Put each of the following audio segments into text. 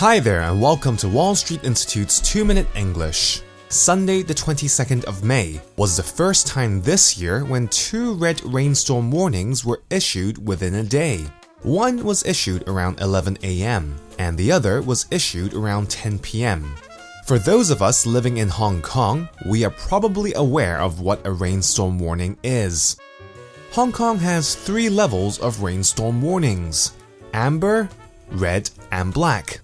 Hi there, and welcome to Wall Street Institute's 2 Minute English. Sunday, the 22nd of May, was the first time this year when two red rainstorm warnings were issued within a day. One was issued around 11 a.m., and the other was issued around 10 p.m. For those of us living in Hong Kong, we are probably aware of what a rainstorm warning is. Hong Kong has three levels of rainstorm warnings amber, red, and black.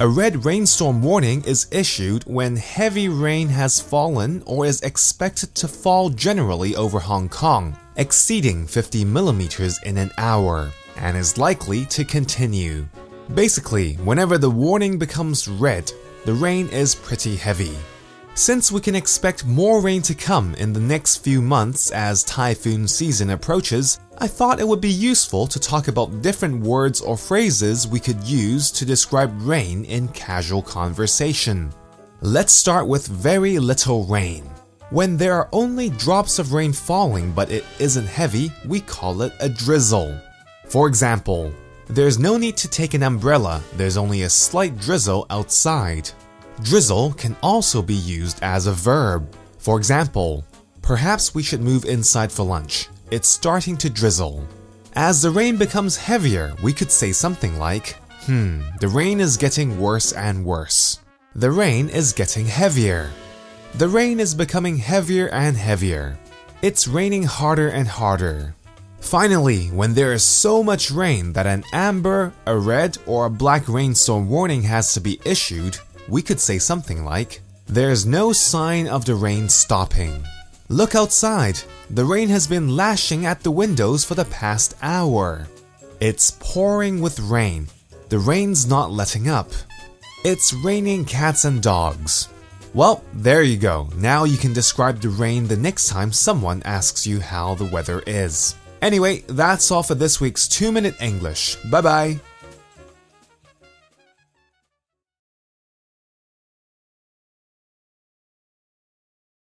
A red rainstorm warning is issued when heavy rain has fallen or is expected to fall generally over Hong Kong, exceeding 50 millimeters in an hour, and is likely to continue. Basically, whenever the warning becomes red, the rain is pretty heavy. Since we can expect more rain to come in the next few months as typhoon season approaches, I thought it would be useful to talk about different words or phrases we could use to describe rain in casual conversation. Let's start with very little rain. When there are only drops of rain falling but it isn't heavy, we call it a drizzle. For example, there's no need to take an umbrella, there's only a slight drizzle outside. Drizzle can also be used as a verb. For example, perhaps we should move inside for lunch. It's starting to drizzle. As the rain becomes heavier, we could say something like, Hmm, the rain is getting worse and worse. The rain is getting heavier. The rain is becoming heavier and heavier. It's raining harder and harder. Finally, when there is so much rain that an amber, a red, or a black rainstorm warning has to be issued, we could say something like, There's no sign of the rain stopping. Look outside. The rain has been lashing at the windows for the past hour. It's pouring with rain. The rain's not letting up. It's raining cats and dogs. Well, there you go. Now you can describe the rain the next time someone asks you how the weather is. Anyway, that's all for this week's 2 Minute English. Bye bye.